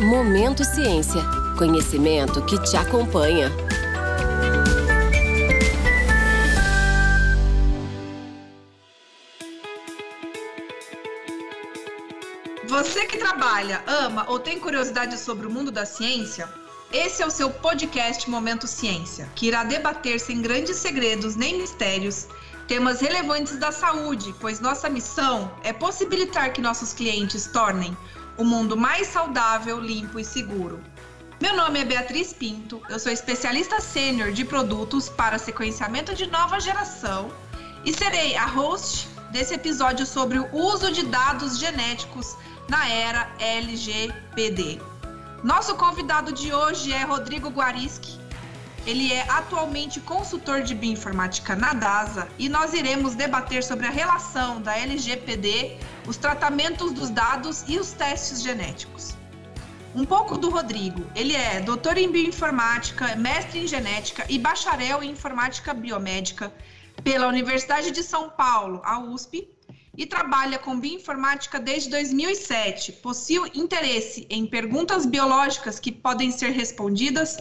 Momento Ciência. Conhecimento que te acompanha. Você que trabalha, ama ou tem curiosidade sobre o mundo da ciência? Esse é o seu podcast Momento Ciência, que irá debater sem grandes segredos nem mistérios temas relevantes da saúde, pois nossa missão é possibilitar que nossos clientes tornem o mundo mais saudável, limpo e seguro. Meu nome é Beatriz Pinto, eu sou especialista sênior de produtos para sequenciamento de nova geração e serei a host desse episódio sobre o uso de dados genéticos na era LGPD. Nosso convidado de hoje é Rodrigo Guarischi. Ele é atualmente consultor de bioinformática na DASA e nós iremos debater sobre a relação da LGPD, os tratamentos dos dados e os testes genéticos. Um pouco do Rodrigo. Ele é doutor em bioinformática, mestre em genética e bacharel em informática biomédica pela Universidade de São Paulo, a USP, e trabalha com bioinformática desde 2007. Possui interesse em perguntas biológicas que podem ser respondidas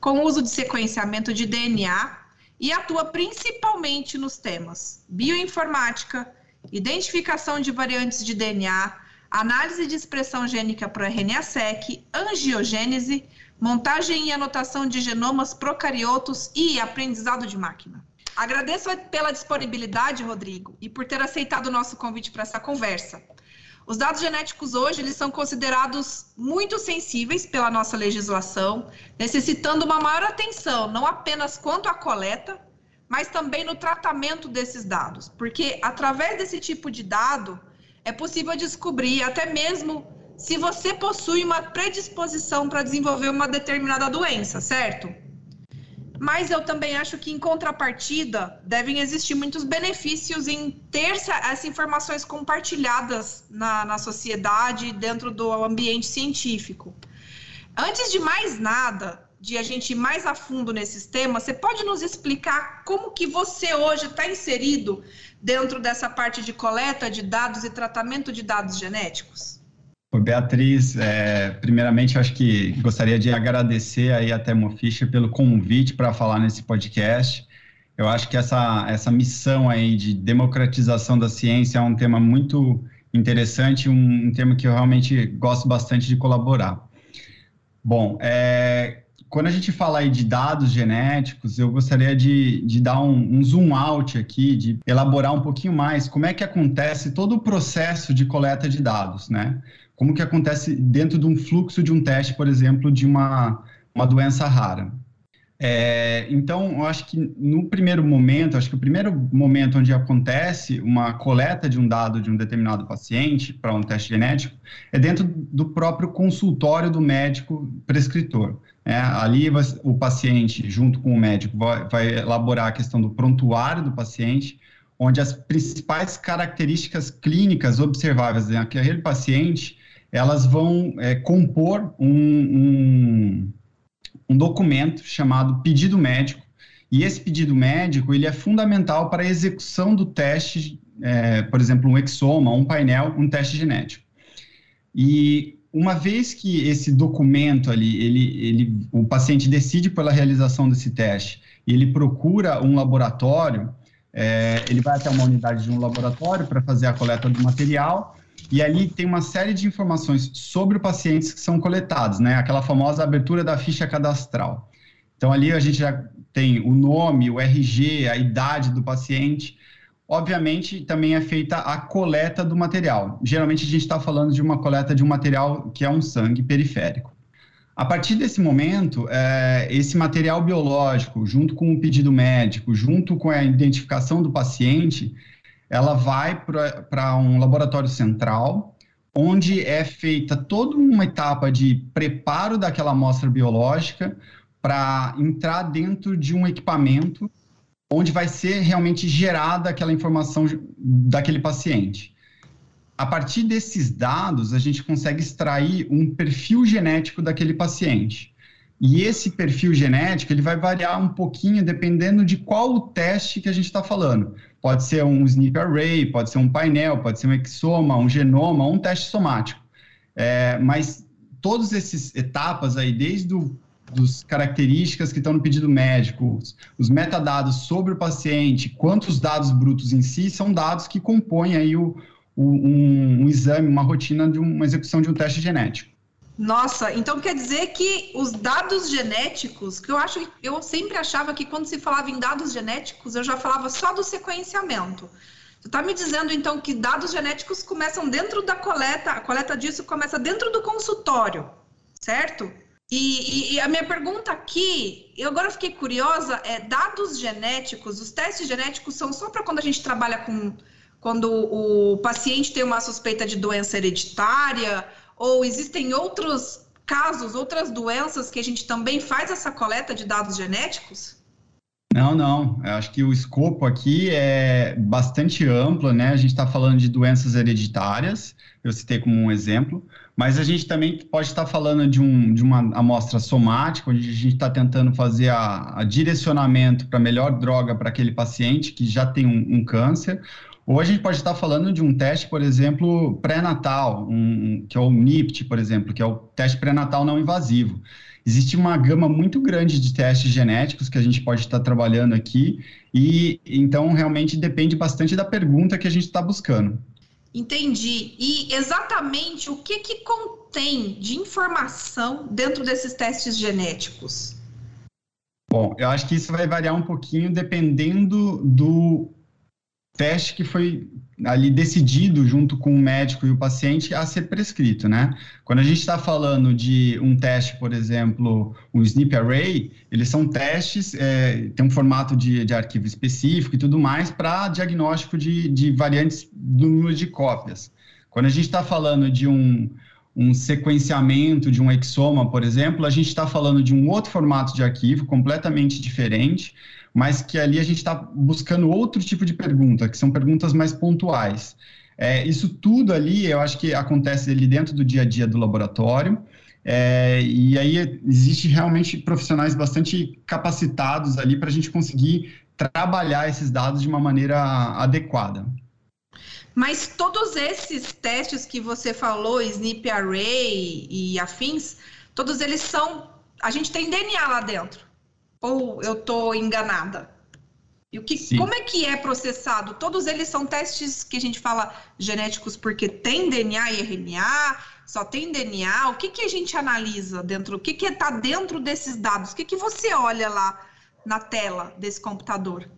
com o uso de sequenciamento de DNA e atua principalmente nos temas bioinformática, identificação de variantes de DNA, análise de expressão gênica para RNA-seq, angiogênese, montagem e anotação de genomas procariotos e aprendizado de máquina. Agradeço pela disponibilidade, Rodrigo, e por ter aceitado o nosso convite para essa conversa. Os dados genéticos hoje eles são considerados muito sensíveis pela nossa legislação, necessitando uma maior atenção, não apenas quanto à coleta, mas também no tratamento desses dados, porque através desse tipo de dado é possível descobrir até mesmo se você possui uma predisposição para desenvolver uma determinada doença, certo? Mas eu também acho que, em contrapartida, devem existir muitos benefícios em ter essas informações compartilhadas na, na sociedade, dentro do ambiente científico. Antes de mais nada, de a gente ir mais a fundo nesses temas, você pode nos explicar como que você hoje está inserido dentro dessa parte de coleta de dados e tratamento de dados genéticos? Beatriz, é, primeiramente, acho que gostaria de agradecer aí a Thermo Fisher pelo convite para falar nesse podcast. Eu acho que essa, essa missão aí de democratização da ciência é um tema muito interessante, um, um tema que eu realmente gosto bastante de colaborar. Bom, é, quando a gente fala aí de dados genéticos, eu gostaria de, de dar um, um, zoom out aqui, de elaborar um pouquinho mais como é que acontece todo o processo de coleta de dados, né? Como que acontece dentro de um fluxo de um teste, por exemplo, de uma, uma doença rara. É, então, eu acho que no primeiro momento, acho que o primeiro momento onde acontece uma coleta de um dado de um determinado paciente para um teste genético é dentro do próprio consultório do médico prescritor. É, ali o paciente, junto com o médico, vai, vai elaborar a questão do prontuário do paciente, onde as principais características clínicas observáveis naquele paciente elas vão é, compor um, um, um, documento chamado pedido médico, e esse pedido médico ele é fundamental para a execução do teste, é, por exemplo, um exoma, um painel, um teste genético. E uma vez que esse documento ali, ele, ele, o paciente decide pela realização desse teste, ele procura um laboratório, é, ele vai até uma unidade de um laboratório para fazer a coleta do material, e ali tem uma série de informações sobre o paciente que são coletadas, né? Aquela famosa abertura da ficha cadastral. Então ali a gente já tem o nome, o RG, a idade do paciente. Obviamente também é feita a coleta do material. Geralmente a gente está falando de uma coleta de um material que é um sangue periférico. A partir desse momento, é, esse material biológico, junto com o pedido médico, junto com a identificação do paciente, ela vai para um laboratório central, onde é feita toda uma etapa de preparo daquela amostra biológica para entrar dentro de um equipamento onde vai ser realmente gerada aquela informação daquele paciente. A partir desses dados, a gente consegue extrair um perfil genético daquele paciente. E esse perfil genético ele vai variar um pouquinho dependendo de qual o teste que a gente está falando. Pode ser um SNP array, pode ser um painel, pode ser um exoma, um genoma, um teste somático. É, mas todas essas etapas aí, desde o dos características que estão no pedido médico, os, os, metadados sobre o paciente, quantos dados brutos em si, são dados que compõem aí o, o um, um, exame, uma rotina de uma execução de um teste genético. Nossa, então quer dizer que os dados genéticos, que eu acho, eu sempre achava que quando se falava em dados genéticos, eu já falava só do sequenciamento. Você está me dizendo então que dados genéticos começam dentro da coleta, a coleta disso começa dentro do consultório, certo? E, e, a minha pergunta aqui, eu agora fiquei curiosa, é dados genéticos, os testes genéticos são só para quando a gente trabalha com quando o paciente tem uma suspeita de doença hereditária, ou existem outros casos, outras doenças que a gente também faz essa coleta de dados genéticos? Não, não. Eu acho que o escopo aqui é bastante amplo, né? A gente está falando de doenças hereditárias, eu citei como um exemplo, mas a gente também pode estar falando de, um, de uma amostra somática, onde a gente está tentando fazer a, a direcionamento para a melhor droga para aquele paciente que já tem um, um, câncer. Ou a gente pode estar falando de um teste, por exemplo, pré-natal, um, que é o NIPT, por exemplo, que é o teste pré-natal não invasivo. Existe uma gama muito grande de testes genéticos que a gente pode estar trabalhando aqui, e então realmente depende bastante da pergunta que a gente está buscando. Entendi. E exatamente o que, que contém de informação dentro desses testes genéticos? Bom, eu acho que isso vai variar um pouquinho dependendo do teste que foi ali decidido junto com o médico e o paciente a ser prescrito, né? Quando a gente está falando de um teste, por exemplo, um SNP Array, eles são testes, é, tem um formato de, de arquivo específico e tudo mais para diagnóstico de, de variantes do número de cópias. Quando a gente está falando de um, um sequenciamento de um exoma, por exemplo, a gente está falando de um outro formato de arquivo completamente diferente, mas que ali a gente está buscando outro tipo de pergunta, que são perguntas mais pontuais. É, isso tudo ali, eu acho que acontece ali dentro do dia a dia do laboratório, é, e aí existe realmente profissionais bastante capacitados ali para a gente conseguir trabalhar esses dados de uma maneira adequada. Mas todos esses testes que você falou, SNP Array e afins, todos eles são. A gente tem DNA lá dentro. Ou eu estou enganada? E o que, como é que é processado? Todos eles são testes que a gente fala genéticos porque tem DNA e RNA, só tem DNA. O que, que a gente analisa dentro? O que está dentro desses dados? O que, que você olha lá na tela desse computador?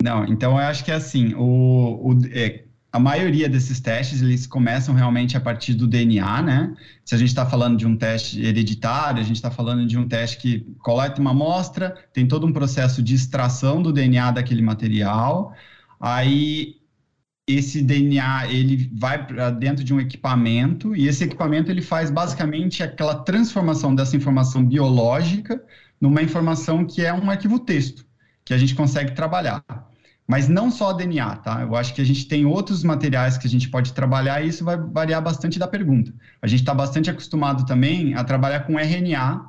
Não, então eu acho que é assim, o, o é, a maioria desses testes, eles começam realmente a partir do DNA, né? Se a gente está falando de um teste hereditário, a gente está falando de um teste que coleta uma amostra, tem todo um processo de extração do DNA daquele material, aí esse DNA ele vai para dentro de um equipamento e esse equipamento ele faz basicamente aquela transformação dessa informação biológica numa informação que é um arquivo texto que a gente consegue trabalhar. Mas não só DNA, tá? Eu acho que a gente tem outros materiais que a gente pode trabalhar e isso vai variar bastante da pergunta. A gente está bastante acostumado também a trabalhar com RNA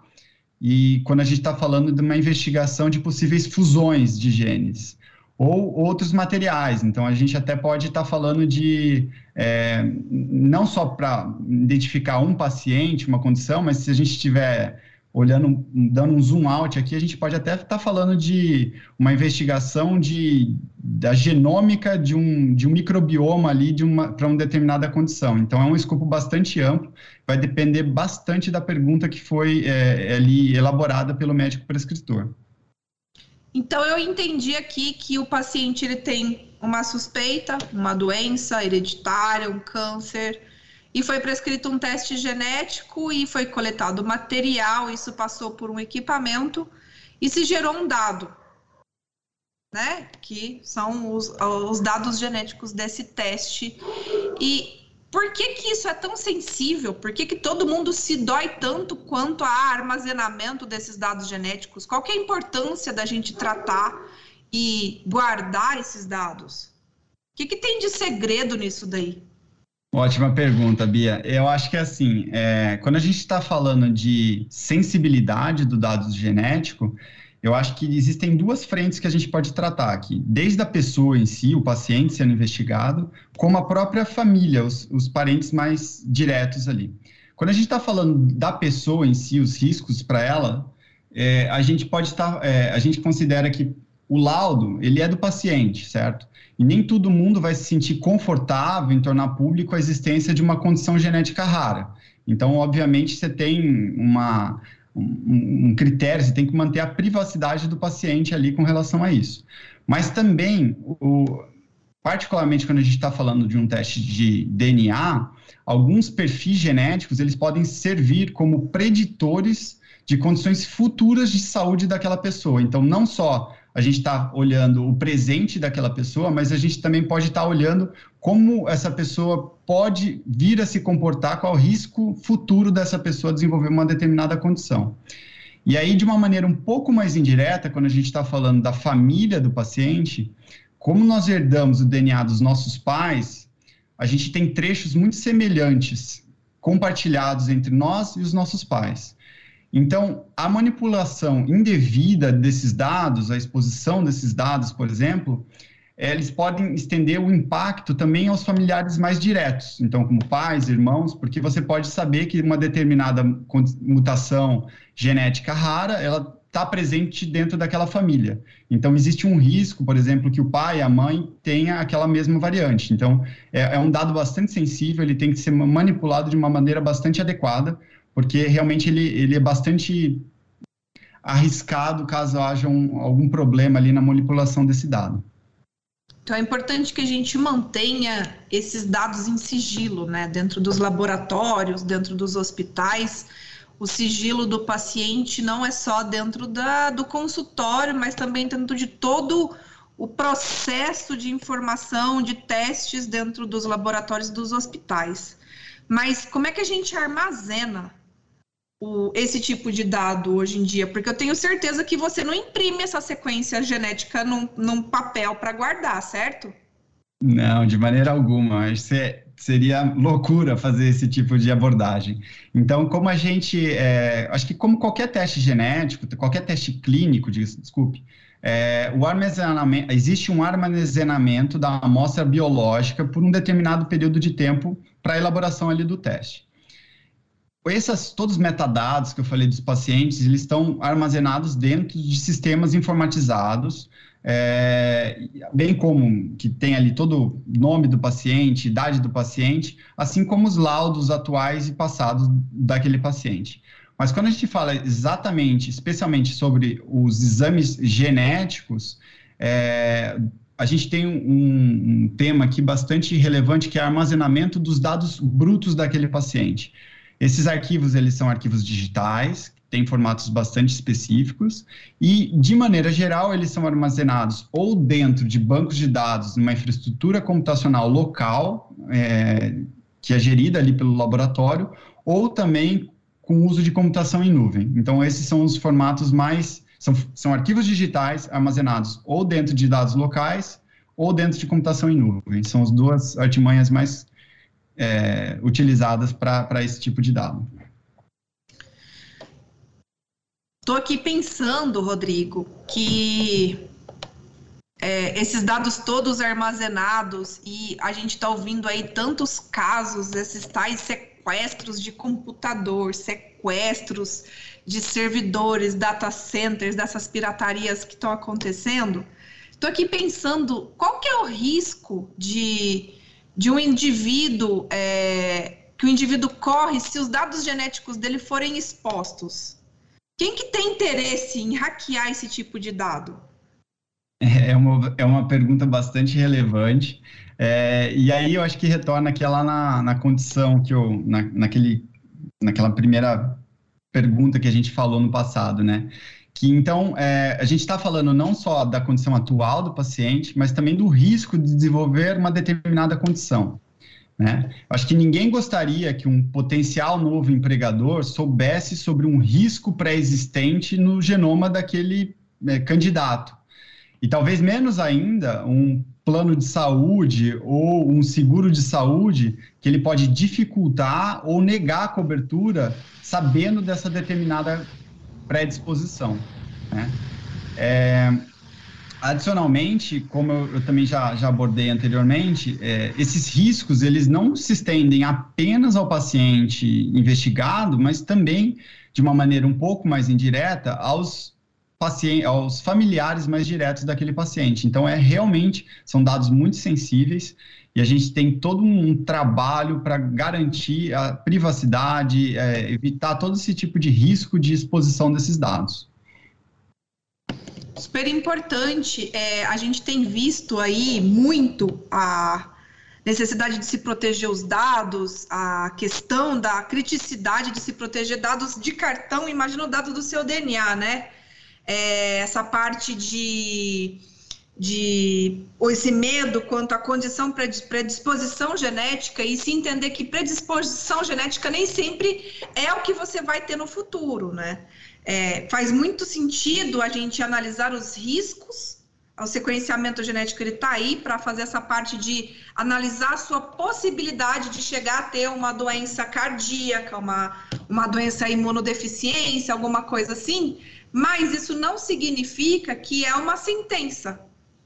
e quando a gente está falando de uma investigação de possíveis fusões de genes ou outros materiais. Então, a gente até pode estar tá falando de é, não só para identificar um paciente, uma condição, mas se a gente tiver olhando, dando um zoom out aqui, a gente pode até estar tá falando de uma investigação de, da genômica de um, de um microbioma ali para uma determinada condição. Então, é um escopo bastante amplo, vai depender bastante da pergunta que foi é, ali elaborada pelo médico prescritor. Então, eu entendi aqui que o paciente ele tem uma suspeita, uma doença hereditária, um câncer, e foi prescrito um teste genético e foi coletado material, isso passou por um equipamento e se gerou um dado, né? Que são os, os dados genéticos desse teste. E por que, que isso é tão sensível? Por que, que todo mundo se dói tanto quanto a armazenamento desses dados genéticos? Qual que é a importância da gente tratar e guardar esses dados? O que, que tem de segredo nisso daí? Ótima pergunta, Bia. Eu acho que assim, é, quando a gente está falando de sensibilidade do dado genético, eu acho que existem duas frentes que a gente pode tratar aqui, desde a pessoa em si, o paciente sendo investigado, como a própria família, os, os parentes mais diretos ali. Quando a gente está falando da pessoa em si, os riscos para ela, é, a gente pode estar, tá, é, a gente considera que o laudo, ele é do paciente, certo? E nem todo mundo vai se sentir confortável em tornar público a existência de uma condição genética rara. Então, obviamente, você tem uma, um, um critério, você tem que manter a privacidade do paciente ali com relação a isso. Mas também, o, particularmente quando a gente está falando de um teste de DNA, alguns perfis genéticos eles podem servir como preditores de condições futuras de saúde daquela pessoa. Então, não só a gente está olhando o presente daquela pessoa, mas a gente também pode estar tá olhando como essa pessoa pode vir a se comportar, qual o risco futuro dessa pessoa desenvolver uma determinada condição. E aí, de uma maneira um pouco mais indireta, quando a gente está falando da família do paciente, como nós herdamos o DNA dos nossos pais, a gente tem trechos muito semelhantes compartilhados entre nós e os nossos pais. Então, a manipulação indevida desses dados, a exposição desses dados, por exemplo, eles podem estender o impacto também aos familiares mais diretos, então, como pais, irmãos, porque você pode saber que uma determinada mutação genética rara, ela está presente dentro daquela família. Então, existe um risco, por exemplo, que o pai e a mãe tenha aquela mesma variante. Então, é, é um dado bastante sensível, ele tem que ser manipulado de uma maneira bastante adequada, porque realmente ele, ele é bastante arriscado caso haja um, algum problema ali na manipulação desse dado. Então é importante que a gente mantenha esses dados em sigilo, né? Dentro dos laboratórios, dentro dos hospitais. O sigilo do paciente não é só dentro da, do consultório, mas também dentro de todo o processo de informação, de testes dentro dos laboratórios dos hospitais. Mas como é que a gente armazena o, esse tipo de dado hoje em dia? Porque eu tenho certeza que você não imprime essa sequência genética num, num papel para guardar, certo? Não, de maneira alguma. Isso é, seria loucura fazer esse tipo de abordagem. Então, como a gente, é, acho que como qualquer teste genético, qualquer teste clínico, desculpe, é, o armazenamento, existe um armazenamento da amostra biológica por um determinado período de tempo para a elaboração ali do teste esses todos os metadados que eu falei dos pacientes, eles estão armazenados dentro de sistemas informatizados, é, bem como que tem ali todo o nome do paciente, idade do paciente, assim como os laudos atuais e passados daquele paciente. Mas quando a gente fala exatamente, especialmente sobre os exames genéticos, é, a gente tem um, um tema aqui bastante relevante que é armazenamento dos dados brutos daquele paciente. Esses arquivos, eles são arquivos digitais, têm formatos bastante específicos e, de maneira geral, eles são armazenados ou dentro de bancos de dados, numa infraestrutura computacional local, é, que é gerida ali pelo laboratório, ou também com uso de computação em nuvem. Então, esses são os formatos mais... São, são arquivos digitais armazenados ou dentro de dados locais ou dentro de computação em nuvem. São as duas artimanhas mais é, utilizadas para esse tipo de dado. Estou aqui pensando, Rodrigo, que é, esses dados todos armazenados e a gente está ouvindo aí tantos casos, esses tais sequestros de computador, sequestros de servidores, data centers, dessas piratarias que estão acontecendo. Estou aqui pensando qual que é o risco de de um indivíduo é, que o indivíduo corre se os dados genéticos dele forem expostos? Quem que tem interesse em hackear esse tipo de dado? É uma, é uma pergunta bastante relevante. É, e aí eu acho que retorna aqui lá na, na condição que eu, na, naquele, naquela primeira pergunta que a gente falou no passado, né? Que então é, a gente está falando não só da condição atual do paciente, mas também do risco de desenvolver uma determinada condição. Né? Acho que ninguém gostaria que um potencial novo empregador soubesse sobre um risco pré-existente no genoma daquele é, candidato. E talvez menos ainda um plano de saúde ou um seguro de saúde que ele pode dificultar ou negar a cobertura sabendo dessa determinada predisposição. Né? É, Adicionalmente, como eu, eu também já, já, abordei anteriormente, é, esses riscos eles não se estendem apenas ao paciente investigado, mas também de uma maneira um pouco mais indireta aos paciente, aos familiares mais diretos daquele paciente. Então, é realmente, são dados muito sensíveis e a gente tem todo um trabalho para garantir a privacidade, é, evitar todo esse tipo de risco de exposição desses dados. Super importante. É, a gente tem visto aí muito a necessidade de se proteger os dados, a questão da criticidade de se proteger dados de cartão, imagina o dado do seu DNA, né? É, essa parte de, de ou esse medo quanto à condição predisposição genética e se entender que predisposição genética nem sempre é o que você vai ter no futuro, né? É, faz muito sentido a gente analisar os riscos. O sequenciamento genético ele está aí para fazer essa parte de analisar a sua possibilidade de chegar a ter uma doença cardíaca, uma, uma doença imunodeficiência, alguma coisa assim. Mas isso não significa que é uma sentença.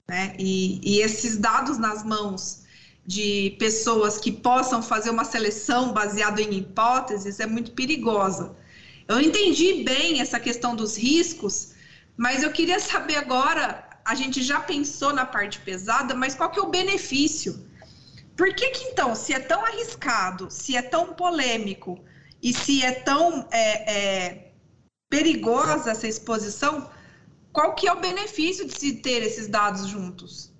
Né? E, e esses dados nas mãos de pessoas que possam fazer uma seleção baseada em hipóteses é muito perigosa. Eu entendi bem essa questão dos riscos, mas eu queria saber agora, a gente já pensou na parte pesada, mas qual que é o benefício? Por que que então, se é tão arriscado, se é tão polêmico e se é tão é, é, perigosa essa exposição, qual que é o benefício de se ter esses dados juntos?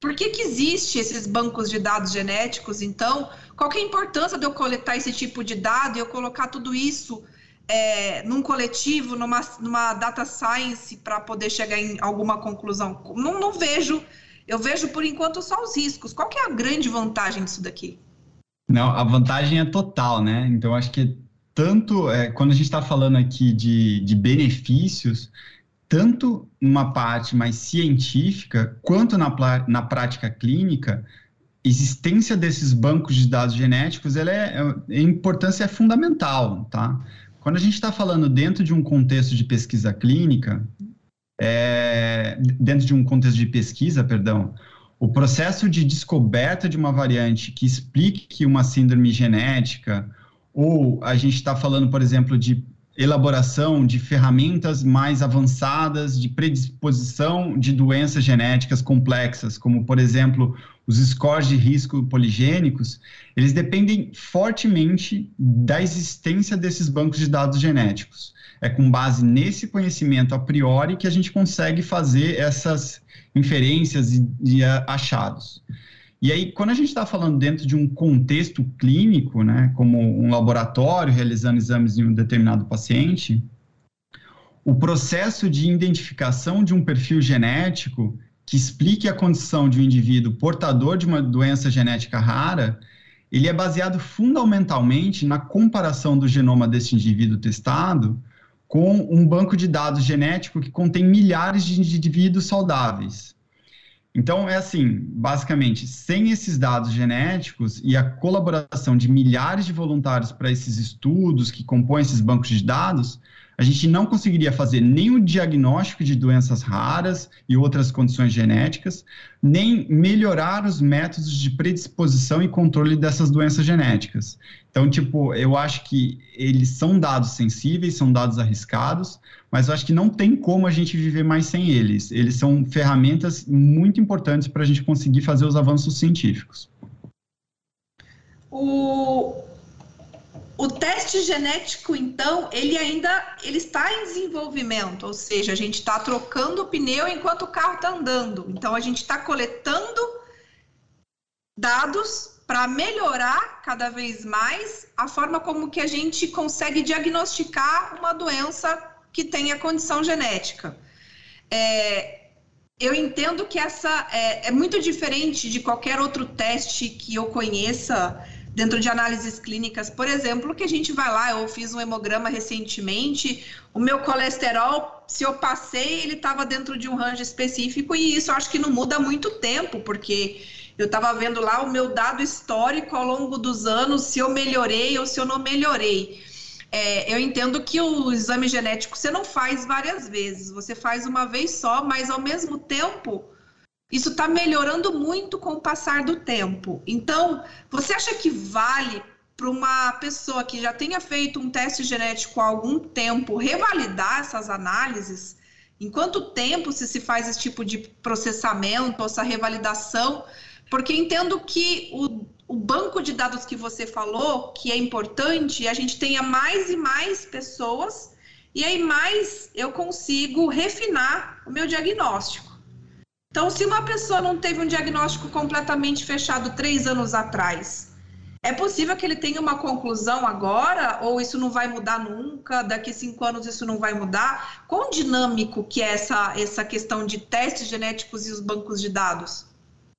Por que, que existe esses bancos de dados genéticos, então? Qual que é a importância de eu coletar esse tipo de dado e eu colocar tudo isso é, num coletivo, numa, numa data science, para poder chegar em alguma conclusão? Não, não, vejo, eu vejo por enquanto só os riscos. Qual que é a grande vantagem disso daqui? Não, a vantagem é total, né? Então, acho que tanto, é, quando a gente está falando aqui de, de benefícios, tanto numa parte mais científica, quanto na, na prática clínica, existência desses bancos de dados genéticos, ela é, é a importância é fundamental, tá? Quando a gente está falando dentro de um contexto de pesquisa clínica, é, dentro de um contexto de pesquisa, perdão, o processo de descoberta de uma variante que explique uma síndrome genética, ou a gente está falando, por exemplo, de elaboração de ferramentas mais avançadas de predisposição de doenças genéticas complexas, como, por exemplo, os scores de risco poligênicos, eles dependem fortemente da existência desses bancos de dados genéticos. É com base nesse conhecimento a priori que a gente consegue fazer essas inferências e, e achados. E aí, quando a gente está falando dentro de um contexto clínico, né, como um laboratório realizando exames em um determinado paciente, o processo de identificação de um perfil genético que explique a condição de um indivíduo portador de uma doença genética rara, ele é baseado fundamentalmente na comparação do genoma desse indivíduo testado com um banco de dados genético que contém milhares de indivíduos saudáveis. Então, é assim, basicamente, sem esses dados genéticos e a colaboração de milhares de voluntários para esses estudos que compõem esses bancos de dados, a gente não conseguiria fazer nem o diagnóstico de doenças raras e outras condições genéticas, nem melhorar os métodos de predisposição e controle dessas doenças genéticas. Então, tipo, eu acho que eles são dados sensíveis, são dados arriscados, mas eu acho que não tem como a gente viver mais sem eles. Eles são ferramentas muito importantes para a gente conseguir fazer os avanços científicos. O, o teste genético, então, ele ainda ele está em desenvolvimento, ou seja, a gente está trocando o pneu enquanto o carro está andando. Então, a gente está coletando dados para melhorar cada vez mais a forma como que a gente consegue diagnosticar uma doença que tenha condição genética. É, eu entendo que essa é, é muito diferente de qualquer outro teste que eu conheça dentro de análises clínicas, por exemplo, que a gente vai lá, eu fiz um hemograma recentemente, o meu colesterol, se eu passei, ele estava dentro de um range específico e isso acho que não muda muito tempo, porque eu estava vendo lá o meu dado histórico ao longo dos anos, se eu melhorei ou se eu não melhorei. É, eu entendo que o exame genético você não faz várias vezes, você faz uma vez só, mas ao mesmo tempo isso está melhorando muito com o passar do tempo. Então, você acha que vale para uma pessoa que já tenha feito um teste genético há algum tempo revalidar essas análises? Em quanto tempo se, se faz esse tipo de processamento, essa revalidação? Porque entendo que o, o banco de dados que você falou, que é importante, a gente tenha mais e mais pessoas, e aí mais eu consigo refinar o meu diagnóstico. Então, se uma pessoa não teve um diagnóstico completamente fechado três anos atrás, é possível que ele tenha uma conclusão agora, ou isso não vai mudar nunca? Daqui cinco anos isso não vai mudar? Quão dinâmico que é essa, essa questão de testes genéticos e os bancos de dados?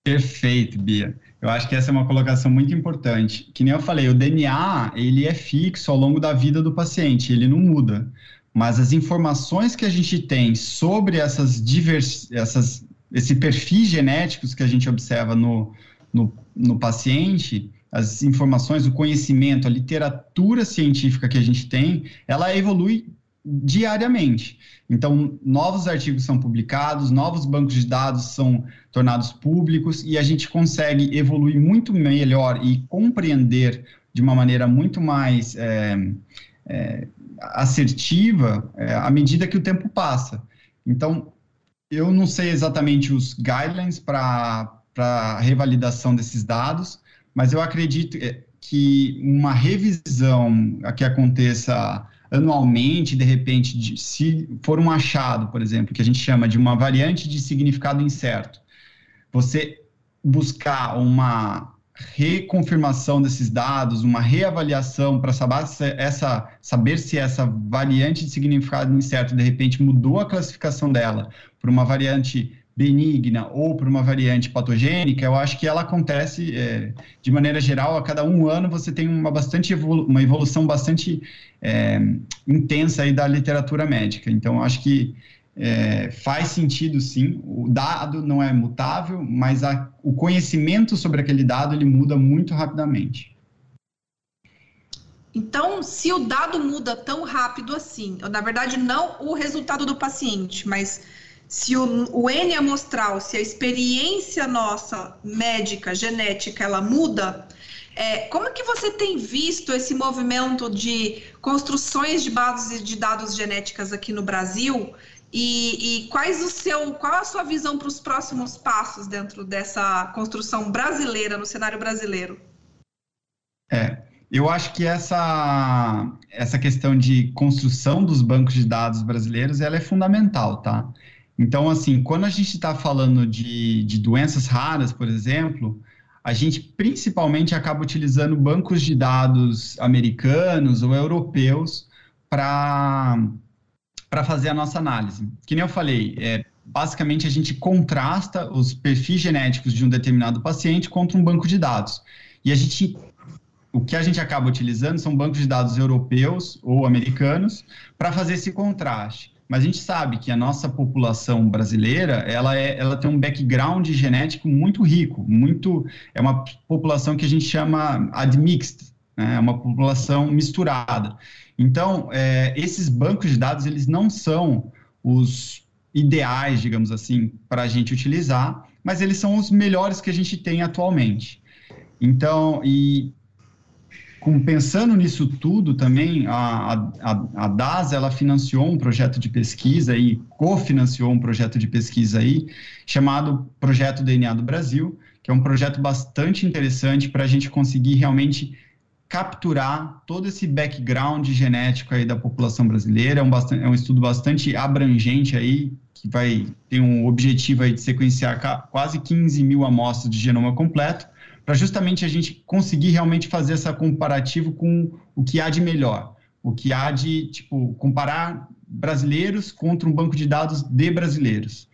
Perfeito, Bia. Eu acho que essa é uma colocação muito importante. Que nem eu falei, o DNA ele é fixo ao longo da vida do paciente, ele não muda. Mas as informações que a gente tem sobre essas, divers, essas esse perfis genéticos que a gente observa no, no, no paciente, as informações, o conhecimento, a literatura científica que a gente tem, ela evolui diariamente. Então, novos artigos são publicados, novos bancos de dados são tornados públicos e a gente consegue evoluir muito melhor e compreender de uma maneira muito mais é, é, assertiva é, à medida que o tempo passa. Então, eu não sei exatamente os guidelines para a revalidação desses dados, mas eu acredito é, que uma revisão que aconteça anualmente, de repente, de, se for um achado, por exemplo, que a gente chama de uma variante de significado incerto, você buscar uma reconfirmação desses dados, uma reavaliação para saber se essa, saber se essa variante de significado incerto de repente mudou a classificação dela para uma variante benigna ou para uma variante patogênica, eu acho que ela acontece é, de maneira geral a cada um ano você tem uma bastante evolu uma evolução bastante é, intensa aí da literatura médica. Então, acho que é, faz sentido sim. O dado não é mutável, mas a, o conhecimento sobre aquele dado ele muda muito rapidamente. Então, se o dado muda tão rápido assim, na verdade não o resultado do paciente, mas se o, o N amostral, se a experiência nossa médica, genética, ela muda, é, como que você tem visto esse movimento de construções de bases de dados genéticas aqui no Brasil? E, e quais o seu, qual a sua visão para os próximos passos dentro dessa construção brasileira, no cenário brasileiro? É, eu acho que essa, essa questão de construção dos bancos de dados brasileiros, ela é fundamental, tá? Então, assim, quando a gente está falando de, de doenças raras, por exemplo, a gente principalmente acaba utilizando bancos de dados americanos ou europeus para para fazer a nossa análise. Que nem eu falei, é, basicamente a gente contrasta os perfis genéticos de um determinado paciente contra um banco de dados. E a gente, o que a gente acaba utilizando são bancos de dados europeus ou americanos para fazer esse contraste. Mas a gente sabe que a nossa população brasileira, ela, é, ela tem um background genético muito rico, muito é uma população que a gente chama admixed, né? é uma população misturada. Então, é, esses bancos de dados, eles não são os ideais, digamos assim, para a gente utilizar, mas eles são os melhores que a gente tem atualmente. Então, e com, pensando nisso tudo também, a, a, a DAS, ela financiou um projeto de pesquisa e cofinanciou um projeto de pesquisa aí, chamado Projeto DNA do Brasil, que é um projeto bastante interessante para a gente conseguir realmente capturar todo esse background genético aí da população brasileira. É um, bastante, é um estudo bastante abrangente aí, que vai ter um objetivo aí de sequenciar quase 15 mil amostras de genoma completo, para justamente a gente conseguir realmente fazer essa comparativo com o que há de melhor, o que há de, tipo, comparar brasileiros contra um banco de dados de brasileiros.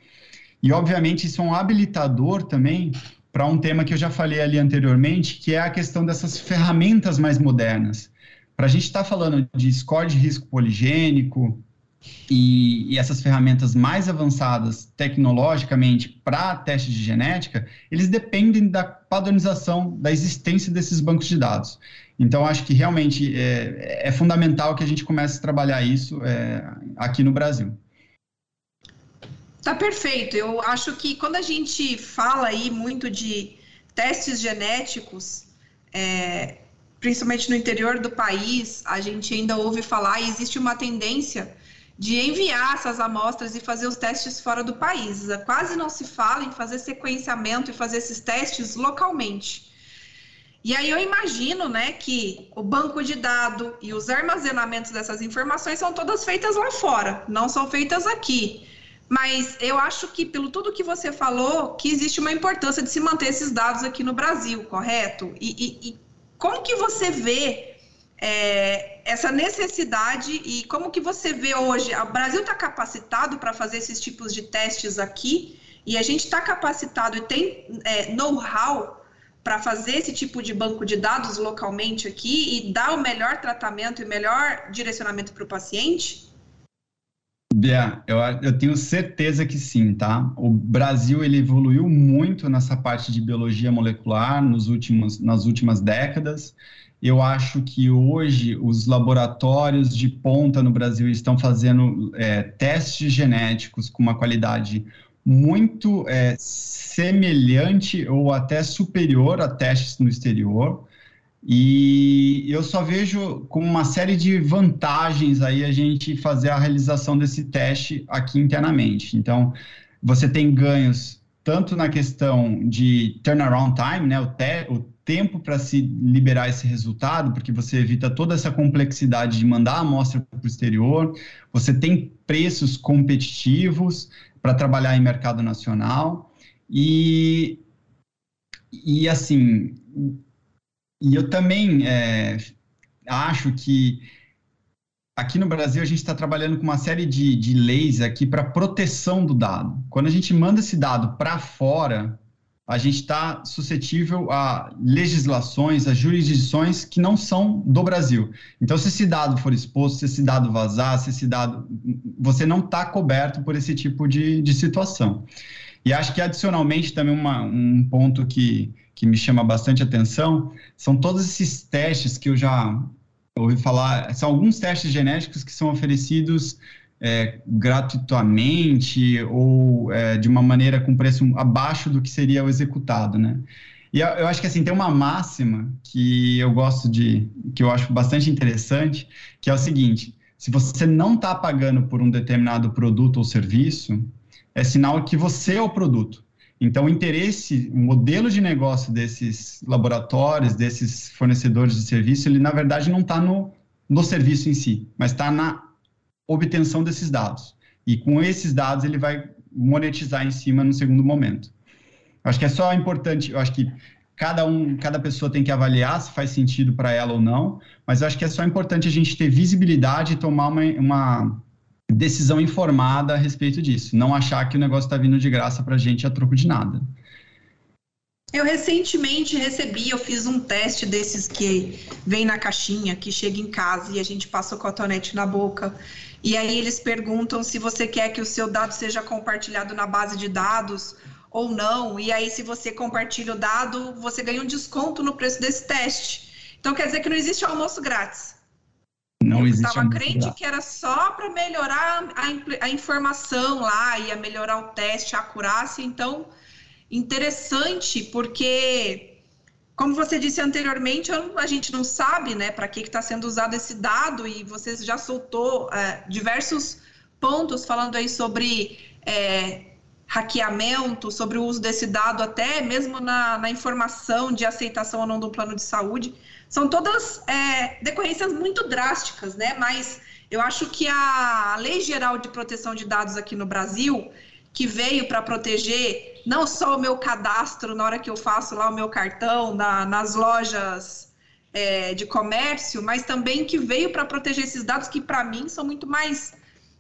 E, obviamente, isso é um habilitador também para um tema que eu já falei ali anteriormente, que é a questão dessas ferramentas mais modernas. Para a gente estar tá falando de score de risco poligênico e, e essas ferramentas mais avançadas tecnologicamente para teste de genética, eles dependem da padronização, da existência desses bancos de dados. Então, acho que realmente é, é fundamental que a gente comece a trabalhar isso é, aqui no Brasil. Tá perfeito. Eu acho que quando a gente fala aí muito de testes genéticos, é, principalmente no interior do país, a gente ainda ouve falar e existe uma tendência de enviar essas amostras e fazer os testes fora do país. Quase não se fala em fazer sequenciamento e fazer esses testes localmente. E aí eu imagino, né, que o banco de dados e os armazenamentos dessas informações são todas feitas lá fora, não são feitas aqui. Mas eu acho que, pelo tudo que você falou, que existe uma importância de se manter esses dados aqui no Brasil, correto? E, e, e como que você vê é, essa necessidade e como que você vê hoje? O Brasil está capacitado para fazer esses tipos de testes aqui e a gente está capacitado e tem é, know-how para fazer esse tipo de banco de dados localmente aqui e dar o melhor tratamento e melhor direcionamento para o paciente? Bia, eu, eu, tenho certeza que sim, tá? O Brasil ele evoluiu muito nessa parte de biologia molecular nos últimos, nas últimas décadas. Eu acho que hoje os laboratórios de ponta no Brasil estão fazendo é, testes genéticos com uma qualidade muito é, semelhante ou até superior a testes no exterior. E eu só vejo como uma série de vantagens aí a gente fazer a realização desse teste aqui internamente. Então, você tem ganhos tanto na questão de turnaround time, né, o, te, o tempo para se liberar esse resultado, porque você evita toda essa complexidade de mandar a amostra para o exterior, você tem preços competitivos para trabalhar em mercado nacional e, e assim, e eu também é, acho que aqui no Brasil a gente está trabalhando com uma série de, de leis aqui para proteção do dado. Quando a gente manda esse dado para fora, a gente está suscetível a legislações, a jurisdições que não são do Brasil. Então, se esse dado for exposto, se esse dado vazar, se esse dado. Você não está coberto por esse tipo de, de situação. E acho que, adicionalmente, também uma, um ponto que, que me chama bastante atenção são todos esses testes que eu já ouvi falar. São alguns testes genéticos que são oferecidos é, gratuitamente ou é, de uma maneira com preço abaixo do que seria o executado, né? E eu, eu acho que assim tem uma máxima que eu gosto de, que eu acho bastante interessante, que é o seguinte: se você não está pagando por um determinado produto ou serviço, é sinal que você é o produto. Então, o interesse, o modelo de negócio desses laboratórios, desses fornecedores de serviço, ele na verdade não está no, no serviço em si, mas está na obtenção desses dados. E com esses dados ele vai monetizar em cima no segundo momento. Acho que é só importante, eu acho que cada um, cada pessoa tem que avaliar se faz sentido para ela ou não, mas eu acho que é só importante a gente ter visibilidade e tomar uma, uma decisão informada a respeito disso. Não achar que o negócio está vindo de graça para a gente a troco de nada. Eu recentemente recebi, eu fiz um teste desses que vem na caixinha, que chega em casa e a gente passa o cotonete na boca. E aí eles perguntam se você quer que o seu dado seja compartilhado na base de dados ou não. E aí, se você compartilha o dado, você ganha um desconto no preço desse teste. Então quer dizer que não existe almoço grátis. Não eu existe. Estava crente que era só para melhorar a, a, informação lá, ia melhorar o teste, a acurácia. Então, interessante, porque, como você disse anteriormente, a gente não sabe né, para que está sendo usado esse dado, e você já soltou é, diversos pontos falando aí sobre. É, hackeamento, sobre o uso desse dado, até mesmo na, na informação de aceitação ou não do plano de saúde. São todas é, decorrências muito drásticas, né? Mas eu acho que a Lei Geral de Proteção de Dados aqui no Brasil, que veio para proteger não só o meu cadastro na hora que eu faço lá o meu cartão na, nas lojas é, de comércio, mas também que veio para proteger esses dados que, para mim, são muito mais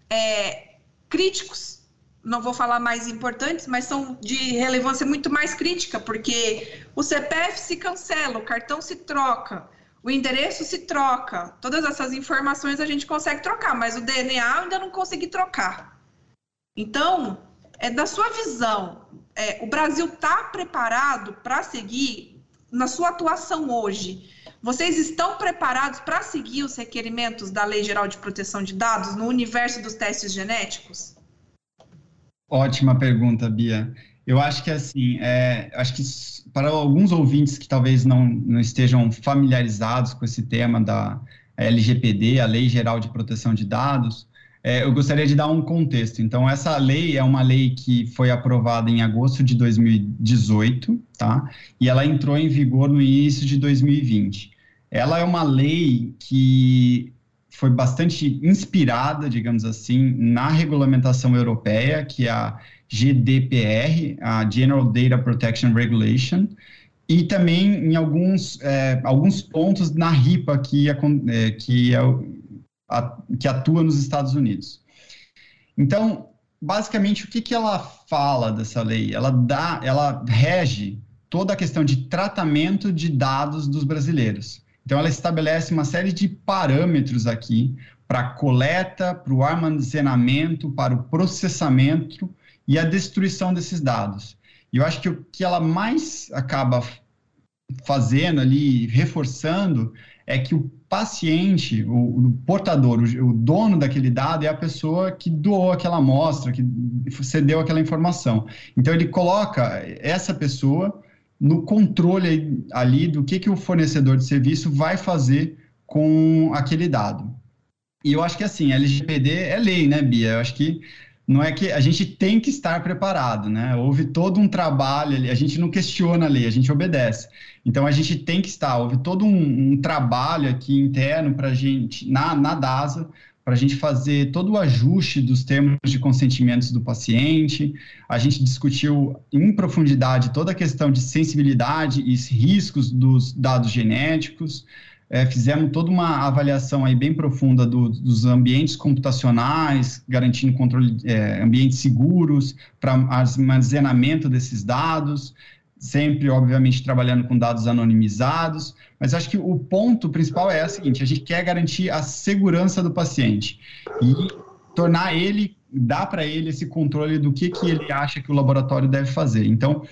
é, críticos não vou falar mais importantes, mas são de relevância muito mais crítica, porque o CPF se cancela, o cartão se troca, o endereço se troca, todas essas informações a gente consegue trocar, mas o DNA ainda não consegui trocar. Então, é da sua visão, é, o Brasil está preparado para seguir na sua atuação hoje? Vocês estão preparados para seguir os requerimentos da Lei Geral de Proteção de Dados no universo dos testes genéticos? Ótima pergunta, Bia. Eu acho que assim, é, acho que para alguns ouvintes que talvez não, não estejam familiarizados com esse tema da LGPD, a Lei Geral de Proteção de Dados, é, eu gostaria de dar um contexto. Então, essa lei é uma lei que foi aprovada em agosto de 2018, tá? E ela entrou em vigor no início de 2020. Ela é uma lei que foi bastante inspirada, digamos assim, na regulamentação europeia, que é a GDPR, a General Data Protection Regulation, e também em alguns, é, alguns pontos na RIPA, que, é, que é que atua nos Estados Unidos. Então, basicamente, o que, que ela fala dessa lei? Ela dá, ela rege toda a questão de tratamento de dados dos brasileiros. Então, ela estabelece uma série de parâmetros aqui para coleta, para o armazenamento, para o processamento e a destruição desses dados. E eu acho que o que ela mais acaba fazendo ali, reforçando, é que o paciente, o, o portador, o, o, dono daquele dado é a pessoa que doou aquela amostra, que cedeu aquela informação. Então ele coloca essa pessoa no controle ali do que, que o fornecedor de serviço vai fazer com aquele dado. E eu acho que assim, LGPD é lei, né, Bia? Eu acho que não é que a gente tem que estar preparado, né? Houve todo um trabalho ali, a gente não questiona a lei, a gente obedece. Então a gente tem que estar, houve todo um, um trabalho aqui interno para a gente, na, na DASA, para a gente fazer todo o ajuste dos termos de consentimentos do paciente. A gente discutiu em profundidade toda a questão de sensibilidade e riscos dos dados genéticos é, fizemos toda uma avaliação aí bem profunda do, dos ambientes computacionais, garantindo controle, é, ambientes seguros para armazenamento desses dados, sempre, obviamente, trabalhando com dados anonimizados, mas acho que o ponto principal é o seguinte, a gente quer garantir a segurança do paciente e tornar ele, dar para ele esse controle do que, que ele acha que o laboratório deve fazer. Então,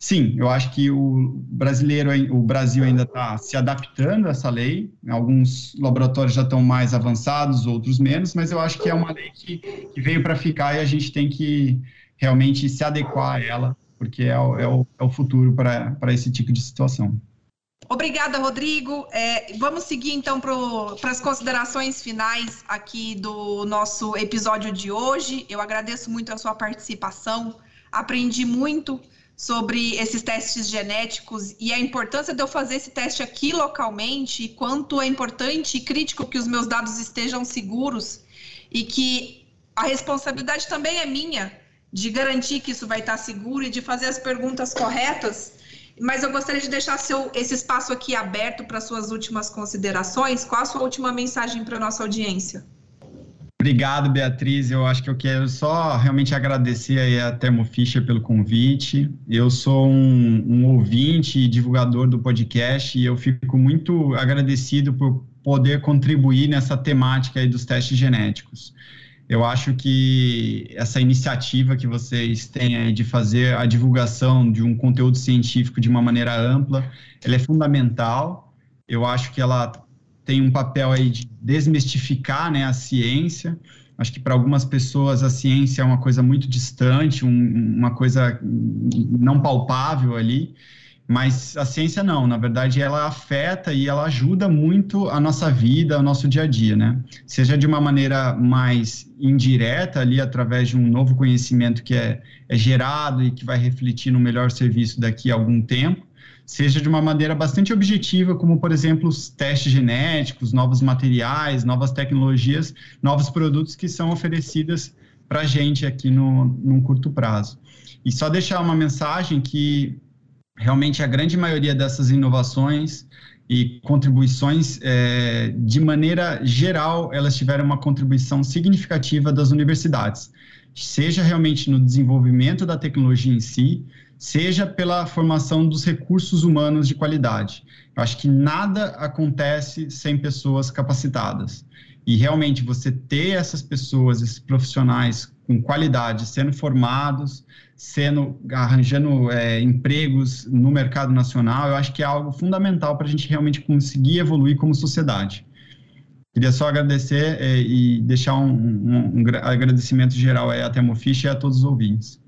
Sim, eu acho que o brasileiro, o Brasil ainda está se adaptando a essa lei. Alguns laboratórios já estão mais avançados, outros menos, mas eu acho que é uma lei que, que veio para ficar e a gente tem que realmente se adequar a ela, porque é o, é o, é o futuro para esse tipo de situação. Obrigada, Rodrigo. É, vamos seguir então para as considerações finais aqui do nosso episódio de hoje. Eu agradeço muito a sua participação, aprendi muito sobre esses testes genéticos e a importância de eu fazer esse teste aqui localmente e quanto é importante e crítico que os meus dados estejam seguros e que a responsabilidade também é minha de garantir que isso vai estar seguro e de fazer as perguntas corretas. Mas eu gostaria de deixar seu, esse espaço aqui aberto para suas últimas considerações. Qual a sua última mensagem para a nossa audiência? Obrigado, Beatriz. Eu acho que eu quero só realmente agradecer aí a Thermo Fisher pelo convite. Eu sou um, um ouvinte e divulgador do podcast e eu fico muito agradecido por poder contribuir nessa temática aí dos testes genéticos. Eu acho que essa iniciativa que vocês têm de fazer a divulgação de um conteúdo científico de uma maneira ampla, ela é fundamental. Eu acho que ela tem um papel aí de desmistificar né, a ciência. Acho que para algumas pessoas a ciência é uma coisa muito distante, um, uma coisa não palpável ali, mas a ciência não, na verdade ela afeta e ela ajuda muito a nossa vida, o nosso dia a dia, né? Seja de uma maneira mais indireta ali, através de um novo conhecimento que é, é gerado e que vai refletir no melhor serviço daqui a algum tempo, seja de uma maneira bastante objetiva, como, por exemplo, os testes genéticos, novos materiais, novas tecnologias, novos produtos que são oferecidas para a gente aqui no, num curto prazo. E só deixar uma mensagem que realmente a grande maioria dessas inovações e contribuições, é, de maneira geral, elas tiveram uma contribuição significativa das universidades, seja realmente no desenvolvimento da tecnologia em si, seja pela formação dos recursos humanos de qualidade. Eu acho que nada acontece sem pessoas capacitadas. E realmente você ter essas pessoas, esses profissionais com qualidade, sendo formados, sendo arranjando é, empregos no mercado nacional, eu acho que é algo fundamental para a gente realmente conseguir evoluir como sociedade. Queria só agradecer é, e deixar um, um, um, agradecimento geral aí a Temo Fish e a todos os ouvintes.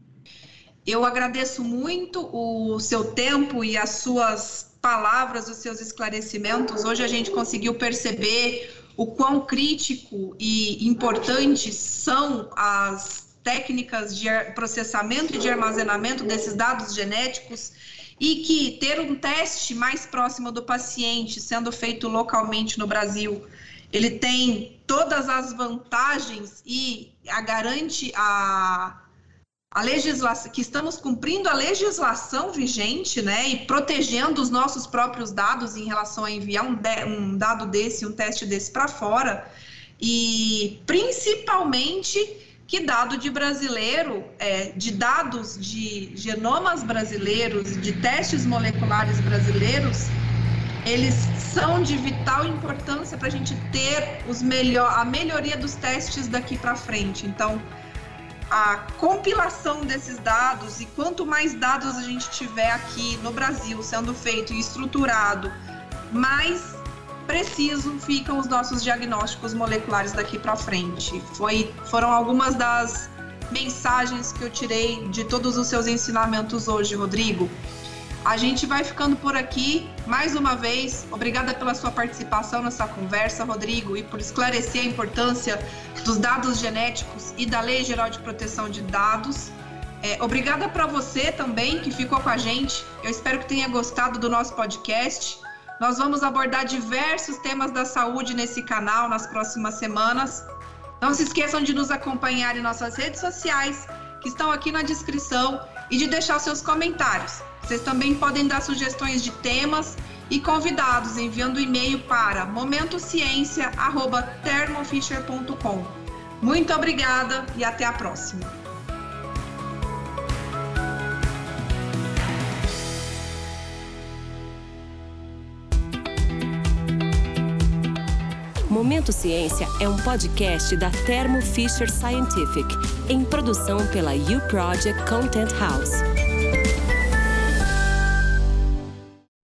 Eu agradeço muito o seu tempo e as suas palavras, os seus esclarecimentos. Hoje a gente conseguiu perceber o quão crítico e importantes são as técnicas de processamento e de armazenamento desses dados genéticos e que ter um teste mais próximo do paciente, sendo feito localmente no Brasil, ele tem todas as vantagens e a garante a a legislação, que estamos cumprindo a legislação vigente, né, e protegendo os nossos próprios dados em relação a enviar um, de, um dado desse, um teste desse para fora, e principalmente que dado de brasileiro, é, de dados de genomas brasileiros, de testes moleculares brasileiros, eles são de vital importância para a gente ter os melhor, a melhoria dos testes daqui para frente. Então, a compilação desses dados e quanto mais dados a gente tiver aqui no Brasil sendo feito e estruturado, mais preciso ficam os nossos diagnósticos moleculares daqui para frente. Foi, foram algumas das mensagens que eu tirei de todos os seus ensinamentos hoje, Rodrigo. A gente vai ficando por aqui. Mais uma vez, obrigada pela sua participação nessa conversa, Rodrigo, e por esclarecer a importância dos dados genéticos e da Lei Geral de Proteção de Dados. É, obrigada para você também que ficou com a gente. Eu espero que tenha gostado do nosso podcast. Nós vamos abordar diversos temas da saúde nesse canal nas próximas semanas. Não se esqueçam de nos acompanhar em nossas redes sociais, que estão aqui na descrição, e de deixar seus comentários. Vocês também podem dar sugestões de temas e convidados enviando e-mail para momentociência@thermofisher.com. Muito obrigada e até a próxima. Momento Ciência é um podcast da Thermo Fisher Scientific, em produção pela U Project Content House.